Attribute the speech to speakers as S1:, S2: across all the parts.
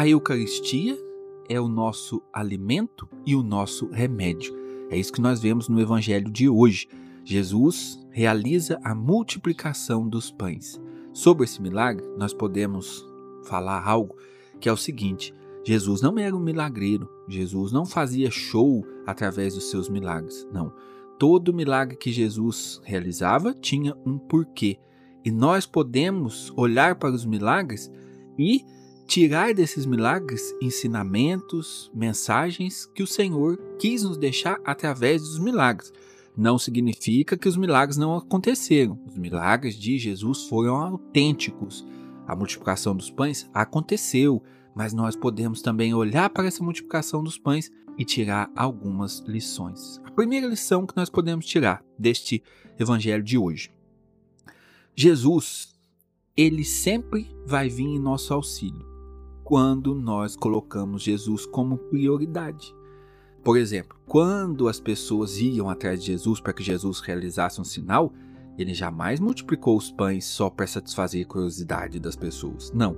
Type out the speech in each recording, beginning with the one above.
S1: a Eucaristia é o nosso alimento e o nosso remédio. É isso que nós vemos no Evangelho de hoje. Jesus realiza a multiplicação dos pães. Sobre esse milagre, nós podemos falar algo que é o seguinte: Jesus não era um milagreiro, Jesus não fazia show através dos seus milagres. Não. Todo milagre que Jesus realizava tinha um porquê. E nós podemos olhar para os milagres e tirar desses milagres ensinamentos, mensagens que o Senhor quis nos deixar através dos milagres. Não significa que os milagres não aconteceram. Os milagres de Jesus foram autênticos. A multiplicação dos pães aconteceu, mas nós podemos também olhar para essa multiplicação dos pães e tirar algumas lições. A primeira lição que nós podemos tirar deste evangelho de hoje. Jesus, ele sempre vai vir em nosso auxílio quando nós colocamos Jesus como prioridade. Por exemplo, quando as pessoas iam atrás de Jesus para que Jesus realizasse um sinal, ele jamais multiplicou os pães só para satisfazer a curiosidade das pessoas. Não.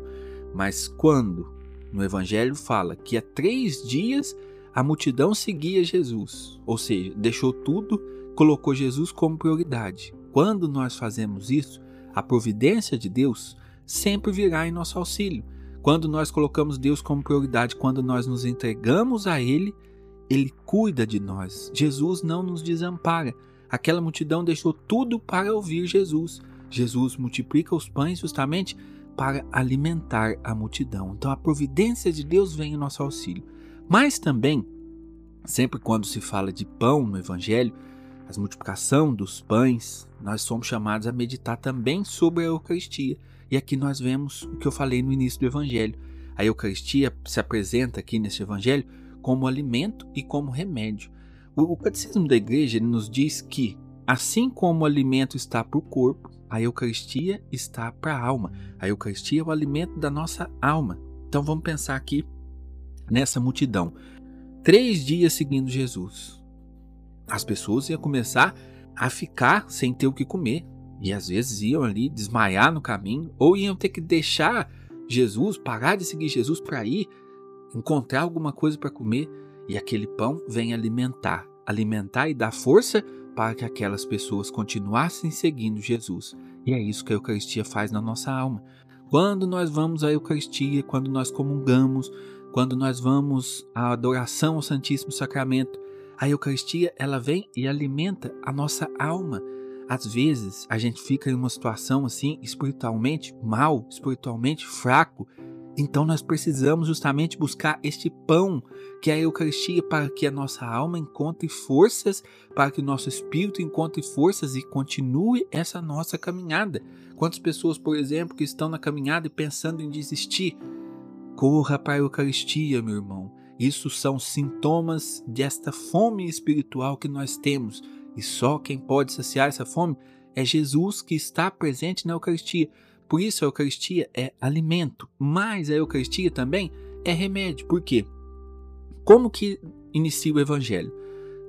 S1: Mas quando no Evangelho fala que há três dias a multidão seguia Jesus, ou seja, deixou tudo, colocou Jesus como prioridade. Quando nós fazemos isso, a providência de Deus sempre virá em nosso auxílio. Quando nós colocamos Deus como prioridade, quando nós nos entregamos a Ele, Ele cuida de nós. Jesus não nos desampara. Aquela multidão deixou tudo para ouvir Jesus. Jesus multiplica os pães justamente para alimentar a multidão. Então a providência de Deus vem em nosso auxílio. Mas também, sempre quando se fala de pão no Evangelho, a multiplicação dos pães, nós somos chamados a meditar também sobre a Eucaristia. E aqui nós vemos o que eu falei no início do Evangelho. A Eucaristia se apresenta aqui nesse Evangelho como alimento e como remédio. O, Catecismo da Igreja nos diz que, assim como o alimento está para o corpo, a Eucaristia está para a alma. A Eucaristia é o alimento da nossa alma. Então vamos pensar aqui nessa multidão. Três dias seguindo Jesus. As pessoas iam começar a ficar sem ter o que comer. E às vezes iam ali desmaiar no caminho, ou iam ter que deixar Jesus, parar de seguir Jesus para ir encontrar alguma coisa para comer. E aquele pão vem alimentar, alimentar e dar força para que aquelas pessoas continuassem seguindo Jesus. E é isso que a Eucaristia faz na nossa alma. Quando nós vamos à Eucaristia, quando nós comungamos, quando nós vamos à adoração ao Santíssimo Sacramento, a Eucaristia ela vem e alimenta a nossa alma às vezes a gente fica em uma situação assim, espiritualmente mal, espiritualmente fraco. Então nós precisamos justamente buscar este pão, que é a Eucaristia, para que a nossa alma encontre forças, para que o nosso espírito encontre forças e continue essa nossa caminhada. Quantas pessoas, por exemplo, que estão na caminhada e pensando em desistir? Corra para a Eucaristia, meu irmão. Isso são sintomas desta fome espiritual que nós temos e só quem pode saciar essa fome é Jesus que está presente na Eucaristia. Por isso a Eucaristia é alimento, mas a Eucaristia também é remédio. Por quê? Como que inicia o Evangelho?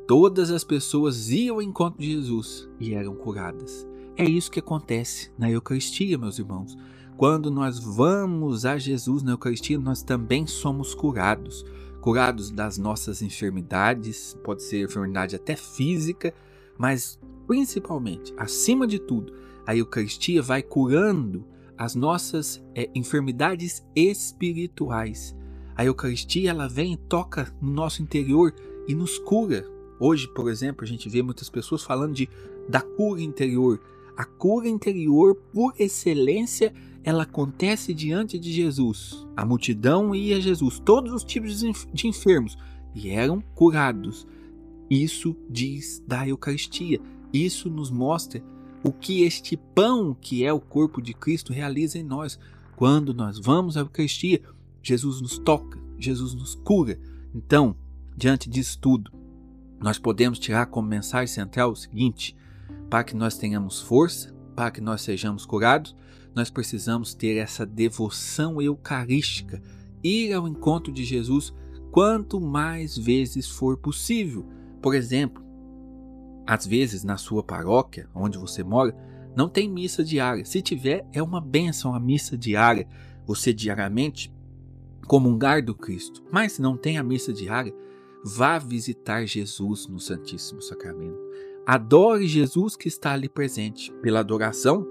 S1: Todas as pessoas iam ao encontro de Jesus e eram curadas. É isso que acontece na Eucaristia, meus irmãos. Quando nós vamos a Jesus na Eucaristia, nós também somos curados. Curados das nossas enfermidades, pode ser enfermidade até física, mas principalmente, acima de tudo, a Eucaristia vai curando as nossas é, enfermidades espirituais. A Eucaristia ela vem e toca no nosso interior e nos cura. Hoje, por exemplo, a gente vê muitas pessoas falando de da cura interior. A cura interior, por excelência, ela acontece diante de Jesus. A multidão ia a Jesus, todos os tipos de enfermos, e eram curados. Isso diz da Eucaristia. Isso nos mostra o que este pão, que é o corpo de Cristo, realiza em nós. Quando nós vamos à Eucaristia, Jesus nos toca, Jesus nos cura. Então, diante disso tudo, nós podemos tirar como mensagem central o seguinte: para que nós tenhamos força, para que nós sejamos curados, nós precisamos ter essa devoção eucarística, ir ao encontro de Jesus quanto mais vezes for possível. Por exemplo, às vezes na sua paróquia, onde você mora, não tem missa diária. Se tiver, é uma benção a missa diária. Você diariamente comungar do Cristo, mas não tem a missa diária, vá visitar Jesus no Santíssimo Sacramento. Adore Jesus que está ali presente. Pela adoração,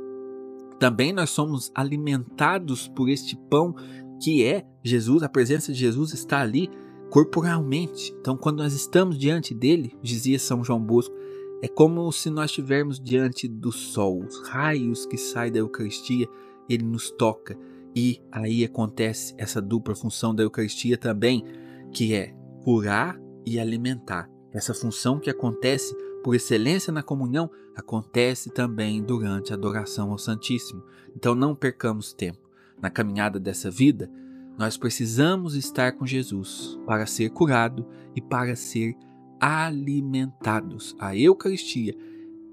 S1: também nós somos alimentados por este pão que é Jesus, a presença de Jesus está ali corporalmente. Então, quando nós estamos diante dele, dizia São João Bosco, é como se nós estivermos diante do sol, os raios que saem da Eucaristia, ele nos toca. E aí acontece essa dupla função da Eucaristia também, que é curar e alimentar. Essa função que acontece por excelência na comunhão acontece também durante a adoração ao Santíssimo. Então não percamos tempo. Na caminhada dessa vida, nós precisamos estar com Jesus para ser curado e para ser alimentados. A Eucaristia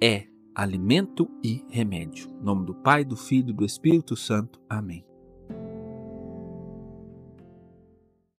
S1: é alimento e remédio. Em nome do Pai, do Filho e do Espírito Santo. Amém.